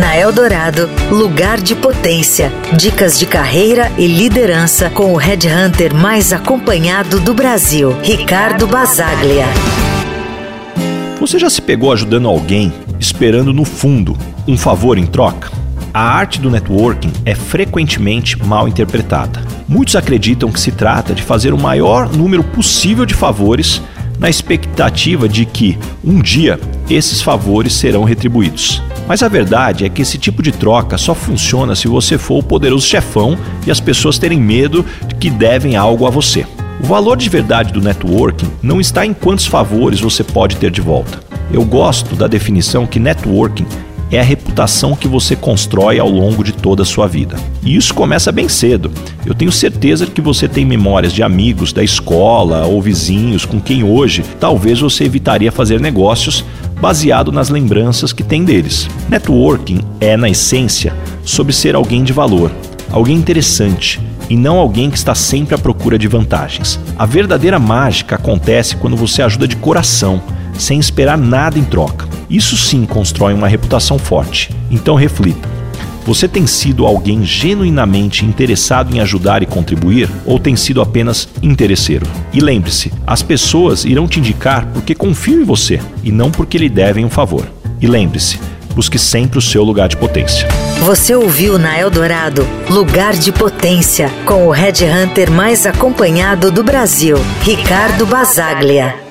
Na Eldorado, lugar de potência. Dicas de carreira e liderança com o headhunter mais acompanhado do Brasil, Ricardo Basaglia. Você já se pegou ajudando alguém esperando no fundo um favor em troca? A arte do networking é frequentemente mal interpretada. Muitos acreditam que se trata de fazer o maior número possível de favores na expectativa de que, um dia, esses favores serão retribuídos. Mas a verdade é que esse tipo de troca só funciona se você for o poderoso chefão e as pessoas terem medo de que devem algo a você. O valor de verdade do networking não está em quantos favores você pode ter de volta. Eu gosto da definição que networking é a reputação que você constrói ao longo de toda a sua vida. E isso começa bem cedo. Eu tenho certeza que você tem memórias de amigos da escola ou vizinhos com quem hoje talvez você evitaria fazer negócios baseado nas lembranças que tem deles. Networking é, na essência, sobre ser alguém de valor, alguém interessante e não alguém que está sempre à procura de vantagens. A verdadeira mágica acontece quando você ajuda de coração, sem esperar nada em troca. Isso sim constrói uma reputação forte. Então reflita. Você tem sido alguém genuinamente interessado em ajudar e contribuir ou tem sido apenas interesseiro? E lembre-se, as pessoas irão te indicar porque confiam em você e não porque lhe devem um favor. E lembre-se, busque sempre o seu lugar de potência. Você ouviu na Eldorado Lugar de Potência com o Red Hunter mais acompanhado do Brasil, Ricardo Basaglia.